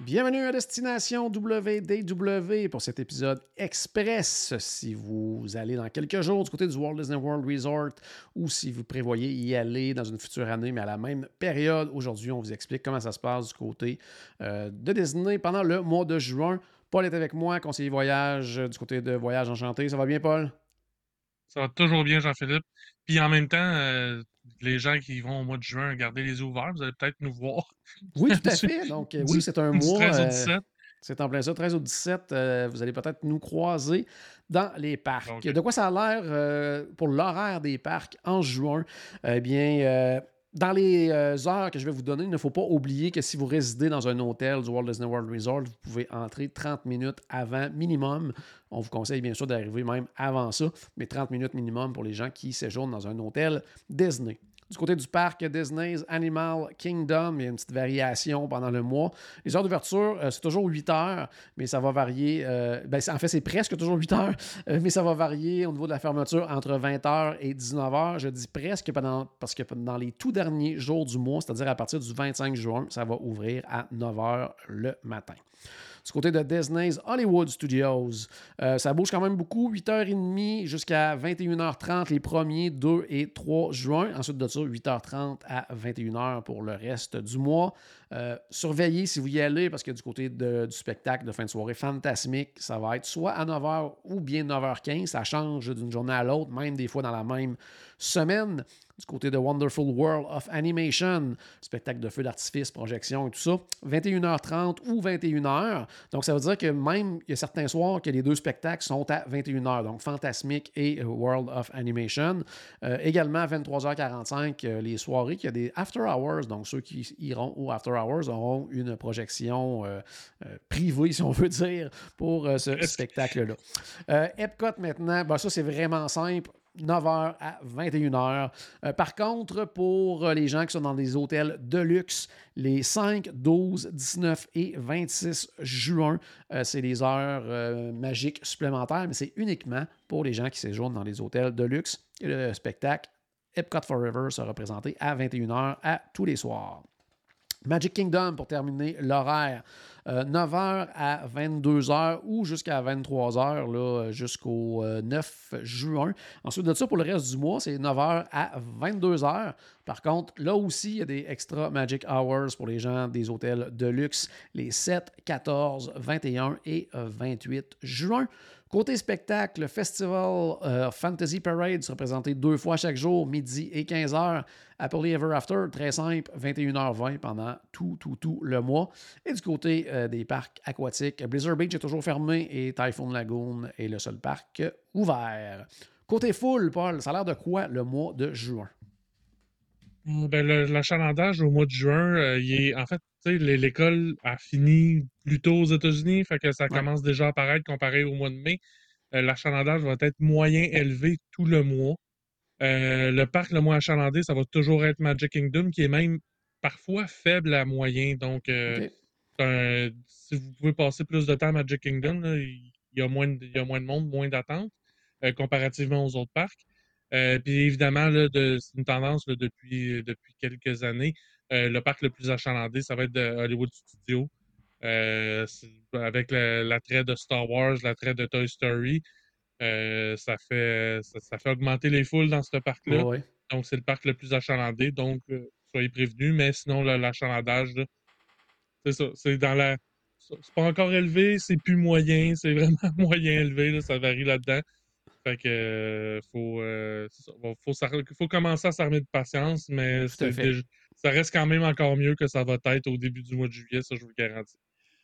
Bienvenue à Destination WDW pour cet épisode express. Si vous allez dans quelques jours du côté du Walt Disney World Resort ou si vous prévoyez y aller dans une future année, mais à la même période, aujourd'hui, on vous explique comment ça se passe du côté euh, de Disney pendant le mois de juin. Paul est avec moi, conseiller voyage du côté de Voyage Enchanté. Ça va bien, Paul? Ça va toujours bien, Jean-Philippe. Puis en même temps, euh, les gens qui vont au mois de juin garder les yeux ouverts, vous allez peut-être nous voir. Oui, tout à fait. Donc, euh, oui, c'est un mois. 13 au 17. Euh, c'est en plein ça, 13 au 17. vous allez peut-être nous croiser dans les parcs. De quoi ça a l'air pour l'horaire des parcs en juin? Eh bien, dans les euh, heures que je vais vous donner, il ne faut pas oublier que si vous résidez dans un hôtel du Walt Disney World Resort, vous pouvez entrer 30 minutes avant minimum. On vous conseille bien sûr d'arriver même avant ça, mais 30 minutes minimum pour les gens qui séjournent dans un hôtel Disney. Du côté du parc Disney's Animal Kingdom, il y a une petite variation pendant le mois. Les heures d'ouverture, euh, c'est toujours 8 heures, mais ça va varier. Euh, ben, en fait, c'est presque toujours 8 heures, euh, mais ça va varier au niveau de la fermeture entre 20 h et 19 h. Je dis presque pendant, parce que dans les tout derniers jours du mois, c'est-à-dire à partir du 25 juin, ça va ouvrir à 9 h le matin du côté de Disney's Hollywood Studios. Euh, ça bouge quand même beaucoup, 8h30 jusqu'à 21h30 les premiers 2 et 3 juin. Ensuite de ça, 8h30 à 21h pour le reste du mois. Euh, surveillez si vous y allez, parce que du côté du spectacle de fin de soirée fantasmique, ça va être soit à 9h ou bien 9h15. Ça change d'une journée à l'autre, même des fois dans la même semaine du côté de Wonderful World of Animation, spectacle de feu d'artifice, projection et tout ça, 21h30 ou 21h. Donc, ça veut dire que même, il y a certains soirs que les deux spectacles sont à 21h, donc Fantasmic et World of Animation. Euh, également, à 23h45, euh, les soirées, il y a des After Hours, donc ceux qui iront au After Hours auront une projection euh, privée, si on veut dire, pour ce spectacle-là. Epcot maintenant, ben ça c'est vraiment simple. 9h à 21h. Euh, par contre, pour euh, les gens qui sont dans des hôtels de luxe, les 5, 12, 19 et 26 juin, euh, c'est les heures magiques supplémentaires, mais c'est uniquement pour les gens qui séjournent dans les hôtels de luxe. Et le spectacle Epcot Forever sera présenté à 21h à tous les soirs. Magic Kingdom pour terminer l'horaire. 9h euh, à 22h ou jusqu'à 23h jusqu'au 9 euh, juin. Ensuite de ça, pour le reste du mois, c'est 9h à 22h. Par contre, là aussi, il y a des extra Magic Hours pour les gens des hôtels de luxe les 7, 14, 21 et 28 juin. Côté spectacle, le Festival euh, Fantasy Parade sera présenté deux fois chaque jour, midi et 15h. Happily Ever After, très simple, 21h20 pendant tout, tout, tout le mois. Et du côté euh, des parcs aquatiques, Blizzard Beach est toujours fermé et Typhoon Lagoon est le seul parc ouvert. Côté full, Paul, ça a l'air de quoi le mois de juin? Euh, ben, l'achalandage au mois de juin, il est, en fait, l'école a fini plus tôt aux États-Unis, fait que ça commence déjà à apparaître comparé au mois de mai. Euh, l'achalandage va être moyen élevé tout le mois. Euh, le parc le moins achalandé, ça va toujours être Magic Kingdom, qui est même parfois faible à moyen. Donc, euh, si vous pouvez passer plus de temps à Magic Kingdom, il, y a moins de, monde, moins d'attente comparativement aux autres parcs. puis évidemment, c'est une tendance depuis, depuis quelques années. Euh, le parc le plus achalandé, ça va être de Hollywood Studios. Euh, avec l'attrait de Star Wars, l'attrait de Toy Story, euh, ça, fait, ça, fait augmenter les foules dans ce parc-là. Donc, c'est le parc le plus achalandé. Donc, soyez prévenus. Mais sinon, l'achalandage, c'est ça. C'est dans la. C'est pas encore élevé, c'est plus moyen, c'est vraiment moyen élevé, ça varie là-dedans. Fait que faut, faut, faut, commencer à s'armer de patience, mais c'est ça reste quand même encore mieux que ça va être au début du mois de juillet, ça je vous le garantis.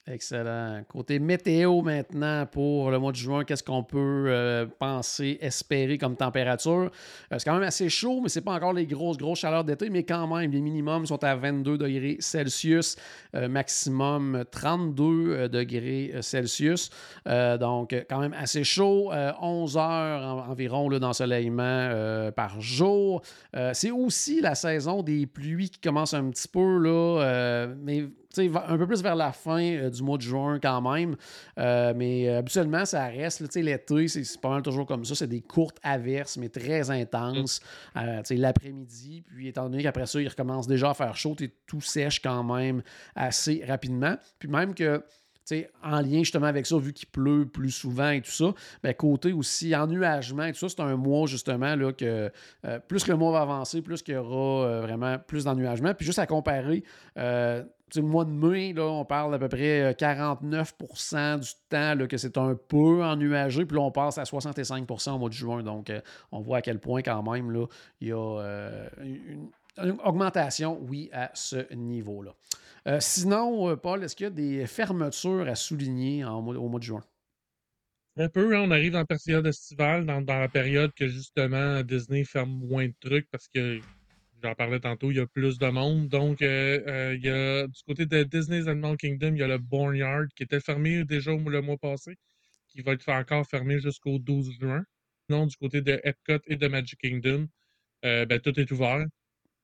Excellent. Côté météo maintenant pour le mois de juin, qu'est-ce qu'on peut euh, penser, espérer comme température? Euh, c'est quand même assez chaud, mais ce n'est pas encore les grosses, grosses chaleurs d'été, mais quand même, les minimums sont à 22 degrés Celsius, euh, maximum 32 degrés Celsius. donc, quand même assez chaud. 11 heures environ d'ensoleillement par jour. c'est aussi la saison des pluies qui commence un petit peu, là, mais un peu plus vers la fin du mois de juin quand même. mais habituellement, ça reste. L'été, c'est pas mal toujours comme ça. C'est des courtes averses, mais très intenses. L'après-midi. Puis étant donné qu'après ça, il recommence déjà à faire chaud, tout sèche quand même assez rapidement. Puis même que en lien justement avec ça, vu qu'il pleut plus souvent et tout ça, ben, côté aussi ennuagement et tout ça, c'est un mois justement là, que euh, plus le mois va avancer, plus qu'il y aura euh, vraiment plus d'ennuagement. Puis juste à comparer, euh, le mois de mai, là, on parle d'à peu près 49% du temps là, que c'est un peu ennuagé, puis là, on passe à 65% au mois de juin. Donc, on voit à quel point quand même là, il y a une augmentation, oui, à ce niveau-là. Euh, sinon, euh, Paul, est-ce qu'il y a des fermetures à souligner au mois de juin? Un peu, hein, on arrive dans la période estivale, dans, la période que justement Disney ferme moins de trucs parce que, j'en parlais tantôt, il y a plus de monde. Donc, euh, il y a du côté de Disney's Animal Kingdom, il y a le Barnyard qui était fermé déjà le mois passé, qui va être encore fermé jusqu'au 12 juin. Sinon, du côté de Epcot et de Magic Kingdom, ben, tout est ouvert.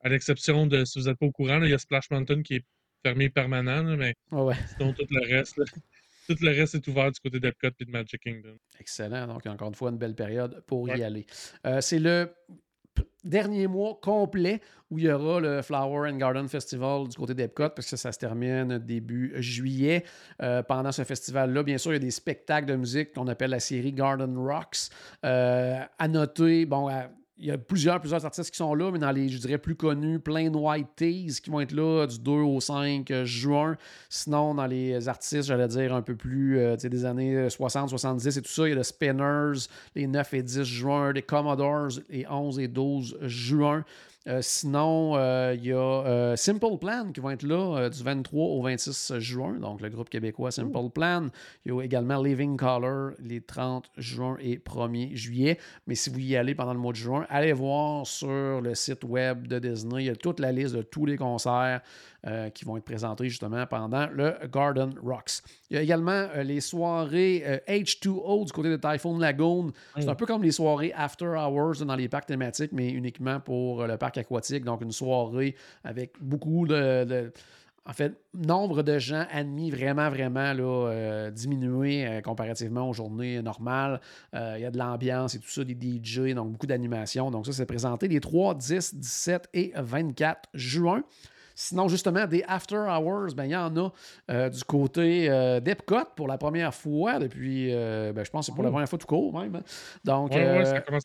À l'exception de, si vous n'êtes pas au courant, il y a Splash Mountain qui est fermé permanent, mais sinon tout le reste. tout le reste est ouvert du côté d'Epcot et de Magic Kingdom. Excellent. Donc, encore une fois, une belle période pour y aller. Euh, c'est le dernier mois complet où il y aura le Flower and Garden Festival du côté d'Epcot, parce que ça se termine début juillet. Euh, pendant ce festival-là, bien sûr, il y a des spectacles de musique qu'on appelle la série Garden Rocks. Euh, à noter, bon, il y a plusieurs, plusieurs artistes qui sont là, mais dans les, je dirais, plus connus, plein de White Tees qui vont être là du 2 au 5 euh, juin. Sinon, dans les artistes, j'allais dire un peu plus euh, des années 60, 70 et tout ça, il y a le Spinners les 9 et 10 juin, les Commodores les 11 et 12 juin. Euh, sinon, euh, il y a euh, Simple Plan qui vont être là du 23 au 26 juin, donc le groupe québécois Simple Plan. Il y a également Living Color les 30 juin et 1er juillet. Mais si vous y allez pendant le mois de juin, allez voir sur le site web de Disney. Il y a toute la liste de tous les concerts qui vont être présentés justement pendant le Garden Rocks. Il y a également les soirées H2O du côté de Typhoon Lagoon. C'est un peu comme les soirées After Hours dans les parcs thématiques, mais uniquement pour le parc aquatique, donc une soirée avec beaucoup de, en fait, nombre de gens admis vraiment, vraiment là, euh, diminué euh, comparativement aux journées normales. Euh, il y a de l'ambiance et tout ça, des DJ, donc beaucoup d'animation. Donc ça, c'est présenté les 3, 10, 17 et 24 juin. Sinon, justement, des after hours, ben, il y en a du côté d'Epcot pour la première fois depuis, ben, je pense que c'est pour la première fois tout court même. Hein. Donc, ça commence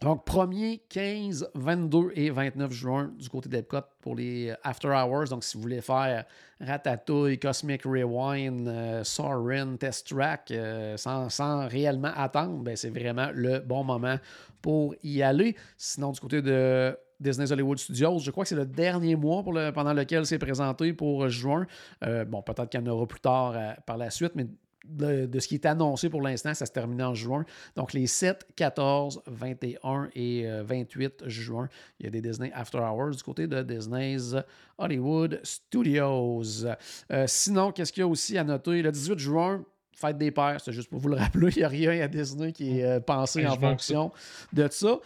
donc, 1er, 15, 22 et 29 juin du côté d'Epcot pour les After Hours. Donc, si vous voulez faire Ratatouille, Cosmic Rewind, euh, Test Track euh, sans, réellement attendre, ben, c'est vraiment le bon moment pour y aller. Sinon, du côté de Disney's Hollywood Studios. Je crois que c'est le dernier mois pendant lequel c'est présenté pour juin. Euh, bon, peut-être qu'il y en aura plus tard par la suite, mais de, ce qui est annoncé pour l'instant, ça se termine en juin. Donc, les 7, 14, 21 et 28 euh, juin, il y a des Disney After Hours du côté de Disney's Hollywood Studios. Euh, sinon, qu'est-ce qu'il y a aussi à noter? Le 18 juin, Fête des Pères, c'est juste pour vous le rappeler, il n'y a rien à Disney qui est euh, pensé en fonction de ça.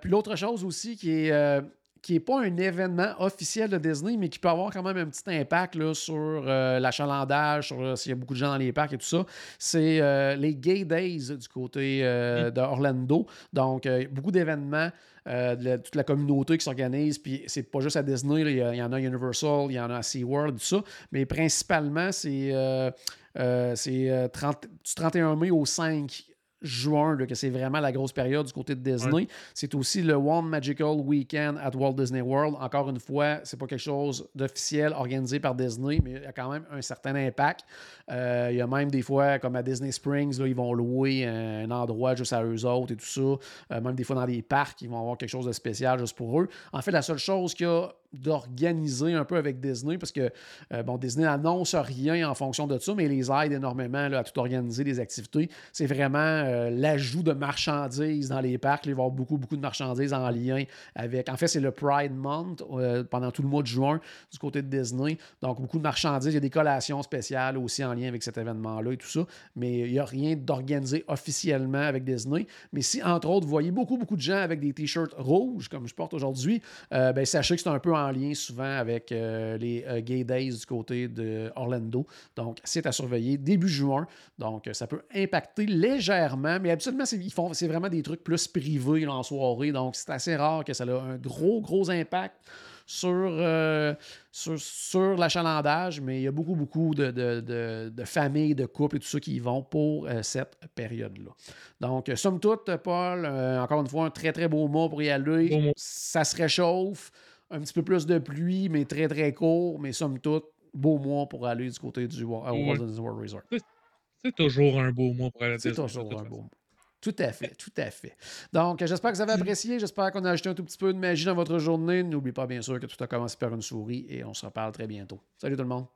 puis l'autre chose aussi qui est qui n'est pas un événement officiel de Disney, mais qui peut avoir quand même un petit impact là, sur euh, l'achalandage, sur euh, s'il y a beaucoup de gens dans les parcs et tout ça, c'est euh, les Gay Days du côté d'Orlando. Donc, beaucoup d'événements. de toute la communauté qui s'organise. Puis c'est pas juste à Disney, il, y en a à Universal, il y en a à SeaWorld, tout ça. Mais principalement, c'est c'est du 31 mai au 5 juin, que c'est vraiment la grosse période du côté de Disney. C'est aussi le One Magical Weekend at Walt Disney World. Encore une fois, c'est pas quelque chose d'officiel organisé par Disney, mais il y a quand même un certain impact. Euh, il y a même des fois, comme à Disney Springs, là, ils vont louer un, endroit juste à eux autres et tout ça. Euh, même des fois dans des parcs, ils vont avoir quelque chose de spécial juste pour eux. En fait, la seule chose qu'il y a d'organiser un peu avec Disney parce que euh, bon, Disney n'annonce rien en fonction de ça, mais les aide énormément là, à tout organiser les activités. C'est vraiment euh, l'ajout de marchandises dans les parcs. Il va y avoir beaucoup, beaucoup de marchandises en lien avec. En fait, c'est le Pride Month euh, pendant tout le mois de juin du côté de Disney. Donc, beaucoup de marchandises. Il y a des collations spéciales aussi en lien avec cet événement-là et tout ça. Mais il n'y a rien d'organisé officiellement avec Disney. Mais si, entre autres, vous voyez beaucoup, beaucoup de gens avec des t-shirts rouges, comme je porte aujourd'hui, ben, sachez que c'est un peu en en lien souvent avec les Gay Days du côté de Orlando. Donc, c'est à surveiller début juin. Donc, ça peut impacter légèrement, mais habituellement, c'est vraiment des trucs plus privés en soirée. Donc, c'est assez rare que ça ait un gros, gros impact euh, sur, sur, l'achalandage, mais il y a beaucoup, beaucoup de, familles, de couples et tout ça qui y vont pour euh, cette période-là. Donc, somme toute, Paul, euh, encore une fois, un très, très beau mois pour y aller. Ça se réchauffe, un petit peu plus de pluie, mais très, très court, mais somme toute, beau mois pour aller du côté du World Resort. C'est toujours un beau mois pour aller C'est toujours un beau mois. Tout à fait, tout à fait. Donc, j'espère que vous avez apprécié. J'espère qu'on a ajouté un tout petit peu de magie dans votre journée. N'oubliez pas, bien sûr, que tout a commencé par une souris et on se reparle très bientôt. Salut tout le monde.